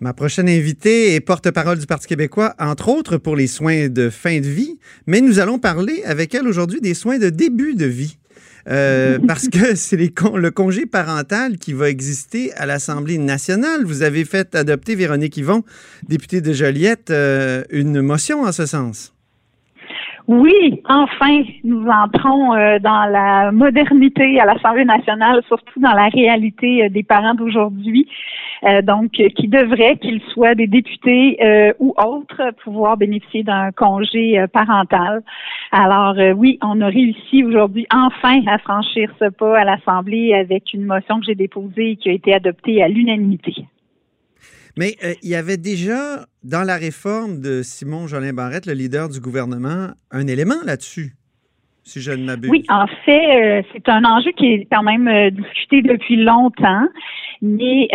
Ma prochaine invitée est porte-parole du Parti québécois, entre autres pour les soins de fin de vie, mais nous allons parler avec elle aujourd'hui des soins de début de vie. Euh, parce que c'est le congé parental qui va exister à l'Assemblée nationale. Vous avez fait adopter, Véronique Yvon, députée de Joliette, euh, une motion en ce sens. Oui, enfin, nous entrons euh, dans la modernité à l'Assemblée nationale, surtout dans la réalité euh, des parents d'aujourd'hui. Euh, donc, qui devraient, qu'ils soient des députés ou autres, pouvoir bénéficier d'un congé parental. Alors, oui, on a réussi aujourd'hui enfin à franchir ce pas à l'Assemblée avec une motion que j'ai déposée et qui a été adoptée à l'unanimité. Mais euh, il y avait déjà, dans la réforme de Simon Jolin Barrette, le leader du gouvernement, un élément là-dessus, si je ne m'abuse. Oui, en fait, euh, c'est un enjeu qui est quand même euh, discuté depuis longtemps, mais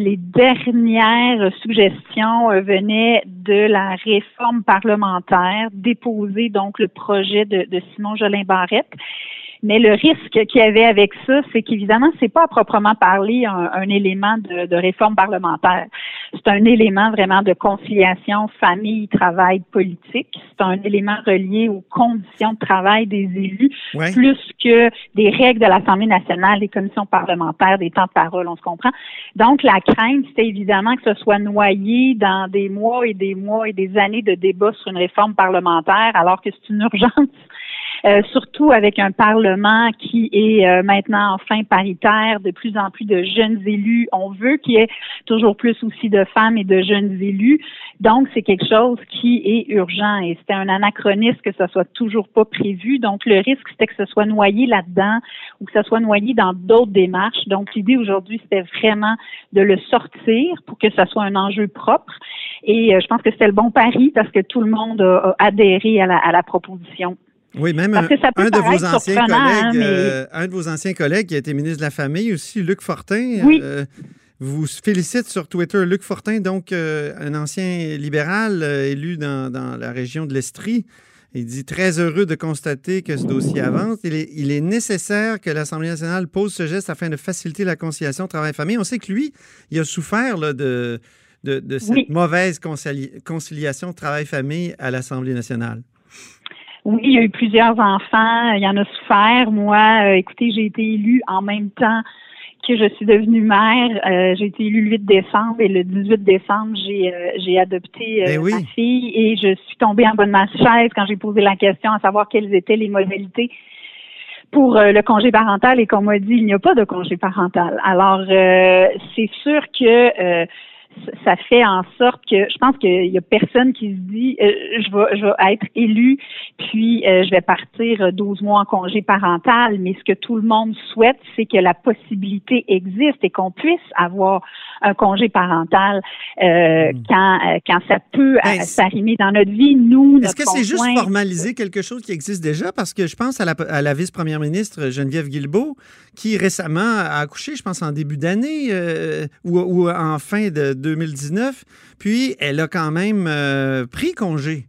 les dernières suggestions venaient de la réforme parlementaire, déposée donc le projet de, de Simon Jolin Barrette. Mais le risque qu'il y avait avec ça, c'est qu'évidemment, c'est pas à proprement parler un, élément de, réforme parlementaire. C'est un élément vraiment de conciliation famille, travail, politique. C'est un élément relié aux conditions de travail des élus, plus que des règles de l'Assemblée nationale, des commissions parlementaires, des temps de parole, on se comprend. Donc, la crainte, c'est évidemment que ce soit noyé dans des mois et des mois et des années de débats sur une réforme parlementaire, alors que c'est une urgence euh, surtout avec un Parlement qui est euh, maintenant enfin paritaire, de plus en plus de jeunes élus. On veut qu'il y ait toujours plus aussi de femmes et de jeunes élus. Donc, c'est quelque chose qui est urgent et c'était un anachronisme que ça soit toujours pas prévu. Donc, le risque, c'était que ce soit noyé là-dedans ou que ça soit noyé dans d'autres démarches. Donc, l'idée aujourd'hui, c'était vraiment de le sortir pour que ça soit un enjeu propre. Et euh, je pense que c'était le bon pari parce que tout le monde a, adhéré à la, à la proposition. Oui, même un, de vos anciens hein, collègues, euh, un de vos anciens collègues qui a été ministre de la Famille aussi, Luc Fortin, euh, vous félicite sur Twitter. Luc Fortin, donc euh, un ancien libéral élu dans, la région de l'Estrie. Il dit très heureux de constater que ce dossier avance. Il est, il est nécessaire que l'Assemblée nationale pose ce geste afin de faciliter la conciliation travail-famille. On sait que lui, il a souffert de, de, cette mauvaise conciliation travail-famille à l'Assemblée nationale. Oui, il y a eu plusieurs enfants, il y en a souffert. Moi, euh, écoutez, j'ai été élue en même temps que je suis devenue mère. Euh, j'ai été élue le 8 décembre et le 18 décembre, j'ai euh, j'ai adopté ben ma fille et je suis tombée en bonne de chaise quand j'ai posé la question à savoir quelles étaient les modalités pour le congé parental et qu'on m'a dit il n'y a pas de congé parental. Alors c'est sûr que ça fait en sorte que je pense qu'il y a personne qui se dit euh, je vais je vais être élu puis euh, je vais partir 12 mois en congé parental. Mais ce que tout le monde souhaite c'est que la possibilité existe et qu'on puisse avoir un congé parental euh, hmm. quand quand ça peut ben, s'arrimer dans notre vie nous Est-ce que c'est juste formaliser quelque chose qui existe déjà? Parce que je pense à la, à la vice-première ministre Geneviève Guilbeault qui récemment a accouché je pense en début d'année ou, ou en fin de 2019, puis elle a quand même euh, pris congé.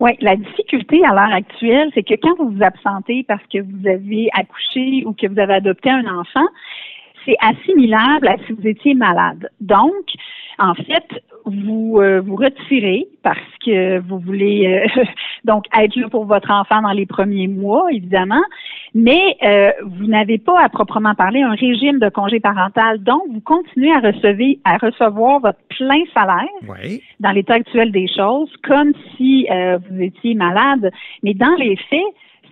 Oui, la difficulté à l'heure actuelle, c'est que quand vous vous absentez parce que vous avez accouché ou que vous avez adopté un enfant, c'est assimilable à si vous étiez malade. Donc, en fait, vous euh, vous retirez parce que vous voulez euh, donc être là pour votre enfant dans les premiers mois, évidemment, mais euh, vous n'avez pas à proprement parler un régime de congé parental, donc vous continuez à recevoir à recevoir votre plein salaire dans l'état actuel des choses, comme si vous étiez malade, mais dans les faits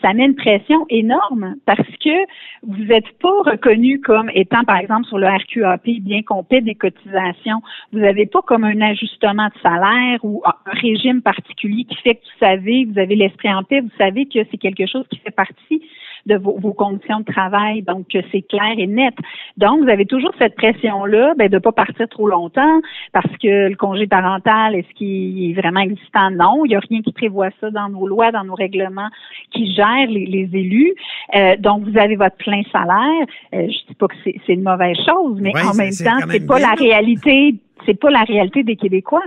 ça met une pression énorme parce que vous n'êtes pas reconnu comme étant, par exemple, sur le RQAP, bien qu'on paie des cotisations. Vous n'avez pas comme un ajustement de salaire ou un régime particulier qui fait que vous savez, vous avez l'esprit en paix, vous savez que c'est quelque chose qui fait partie de vos, vos conditions de travail. Donc, c'est clair et net. Donc, vous avez toujours cette pression-là ben, de ne pas partir trop longtemps parce que le congé parental, est-ce qu'il est vraiment existant? Non. Il n'y a rien qui prévoit ça dans nos lois, dans nos règlements qui gèrent les, les élus. Euh, donc, vous avez votre plein salaire. Euh, je ne dis pas que c'est une mauvaise chose, mais en même temps, c'est pas la réalité c'est pas la réalité des Québécois.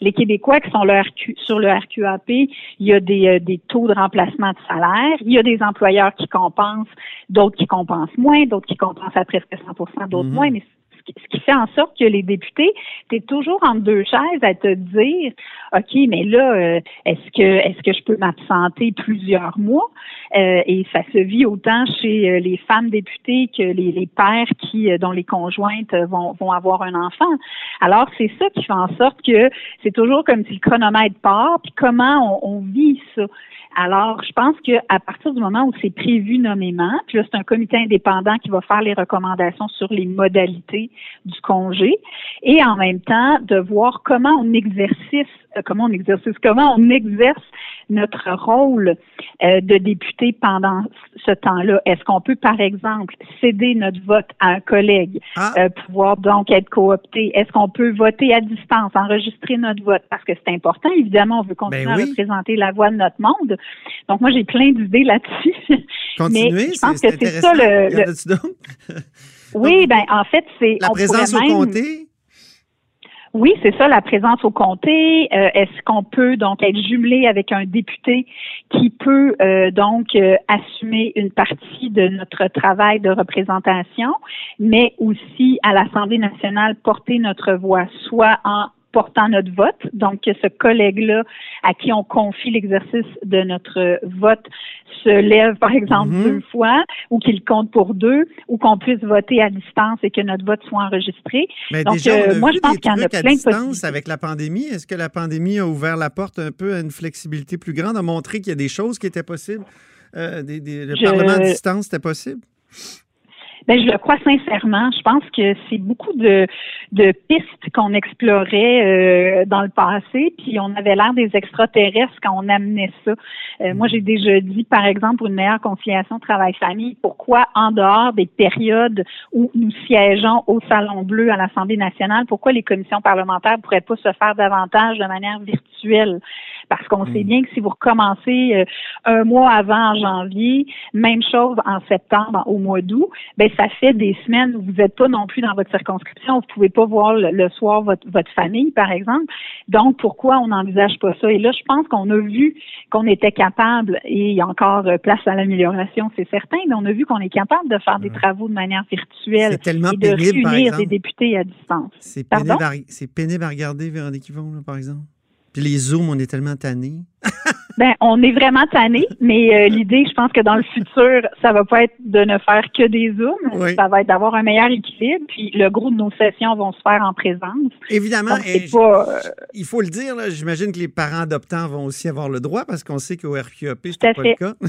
Les Québécois qui sont sur le RQAP, il y a des, euh, des taux de remplacement de salaire, il y a des employeurs qui compensent, d'autres qui compensent moins, d'autres qui compensent à presque 100 d'autres mhm. moins, mais ce qui fait en sorte que les députés, tu es toujours entre deux chaises à te dire, OK, mais là, euh, est-ce que est-ce que je peux m'absenter plusieurs mois? Euh, et ça se vit autant chez euh, les femmes députées que les, les pères qui, dont les conjointes vont, vont avoir un enfant. Alors, c'est ça qui fait en sorte que c'est toujours comme si le chronomètre part, puis comment on, on vit ça. Alors, je pense qu'à partir du moment où c'est prévu nommément, puis là, c'est un comité indépendant qui va faire les recommandations sur les modalités du congé, et en même temps, de voir comment on exercice, euh, comment on exercice, comment on exerce notre rôle euh, de député pendant ce temps-là? Est-ce qu'on peut, par exemple, céder notre vote à un collègue, ah. euh, pouvoir donc être coopté? Est-ce qu'on peut voter à distance, enregistrer notre vote? Parce que c'est important, évidemment, on veut continuer ben à représenter la voix de notre monde. Donc, moi, j'ai plein d'idées là-dessus. Continuer, Mais je pense que c'est ça le. oui, ben en fait, c'est. La présence au comté? Oui, c'est ça, la présence au comté. Euh, est-ce qu'on peut donc être jumelé avec un député qui peut euh, donc euh, assumer une partie de notre travail de représentation, mais aussi à l'Assemblée nationale porter notre voix, soit en portant notre vote. Donc, que ce collègue-là à qui on confie l'exercice de notre vote se lève, par exemple, mhm. deux fois, ou qu'il compte pour deux, ou qu'on puisse voter à distance et que notre vote soit enregistré. Mais Donc, déjà, euh, moi, je pense qu'il y en a plein de avec la pandémie. Est-ce que la pandémie a ouvert la porte un peu à une flexibilité plus grande, a montré qu'il y a des choses qui étaient possibles? Euh, le Parlement à distance, c'était possible? Ben, je le crois sincèrement. Je pense que c'est beaucoup de, de pistes qu'on explorait euh, dans le passé, puis on avait l'air des extraterrestres quand on amenait ça. Euh, moi, j'ai déjà dit, par exemple, pour une meilleure conciliation travail-famille, pourquoi en dehors des périodes où nous siégeons au Salon Bleu à l'Assemblée nationale, pourquoi les commissions parlementaires pourraient pas se faire davantage de manière virtuelle? Parce qu'on sait hmm. bien que si vous recommencez euh, un mois avant en janvier, même chose en septembre, au mois d'août, ben ça fait des semaines où vous n'êtes pas non plus dans votre circonscription, vous pouvez pas voir le, soir votre, votre famille, par exemple. Donc, pourquoi on n'envisage pas ça? Et là, je pense qu'on a vu qu'on était capable, et il y a encore euh, place à l'amélioration, c'est certain, mais on a vu qu'on est capable de faire des travaux de manière virtuelle et de pénible, réunir des députés à distance. C'est pénible, pénible, à regarder, Véronique Yvon, par exemple. Puis les Zooms, on est tellement tannés. ben, on est vraiment tannés, mais euh, l'idée, je pense que dans le futur, ça va pas être de ne faire que des Zooms. Ça va être d'avoir un meilleur équilibre. Puis le gros de nos sessions vont se faire en présence. Évidemment. Euh, il faut le dire, j'imagine que les parents adoptants vont aussi avoir le droit parce qu'on sait qu'au RQAP, c'est pas le cas.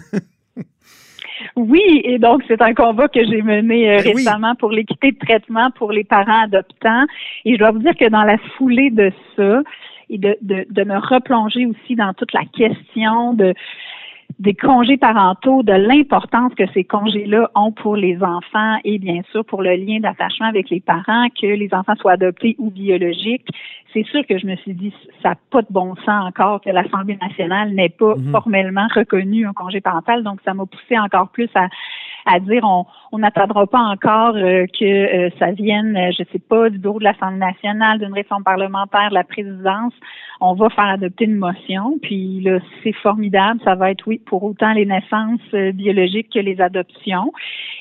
Oui, et donc c'est un combat que j'ai mené euh, ben récemment pour l'équité de traitement pour les parents adoptants. Et je dois vous dire que dans la foulée de ça, et de, de, de me replonger aussi dans toute la question de des congés parentaux, de l'importance que ces congés-là ont pour les enfants et bien sûr pour le lien d'attachement avec les parents, que les enfants soient adoptés ou biologiques. C'est sûr que je me suis dit, ça n'a pas de bon sens encore que l'Assemblée nationale n'ait pas mhm. formellement reconnu un congé parental, donc ça m'a poussé encore plus à, à dire on n'attendra pas encore euh, que euh, ça vienne, euh, je sais pas, du bureau de l'Assemblée nationale, d'une réforme parlementaire, de la présidence. On va faire adopter une motion, puis là, c'est formidable. Ça va être, oui, pour autant les naissances biologiques que les adoptions.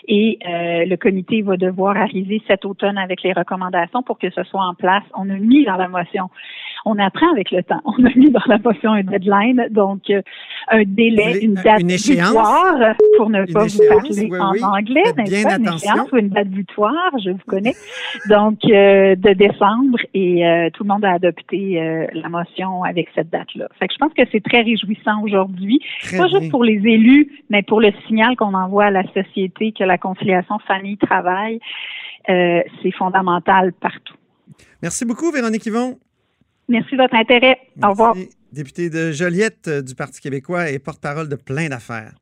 Et le comité va devoir arriver cet automne avec les recommandations pour que ce soit en place. On a mis dans la motion on apprend avec le temps. On a mis dans la motion un deadline, donc euh, un délai, une date butoir, pour ne pas vous parler en anglais, n'est-ce pas? Une ou une date butoir, je vous connais. Donc, euh, de décembre, et euh, tout le monde a adopté la motion avec cette date-là. Fait que je pense que c'est très réjouissant aujourd'hui, pas juste pour les élus, mais pour le signal qu'on envoie à la société que la conciliation famille-travail, c'est fondamental partout. Merci beaucoup, Véronique Yvon. Merci de votre intérêt. Au revoir. Député de Joliette euh, du Parti québécois et porte-parole de plein d'affaires.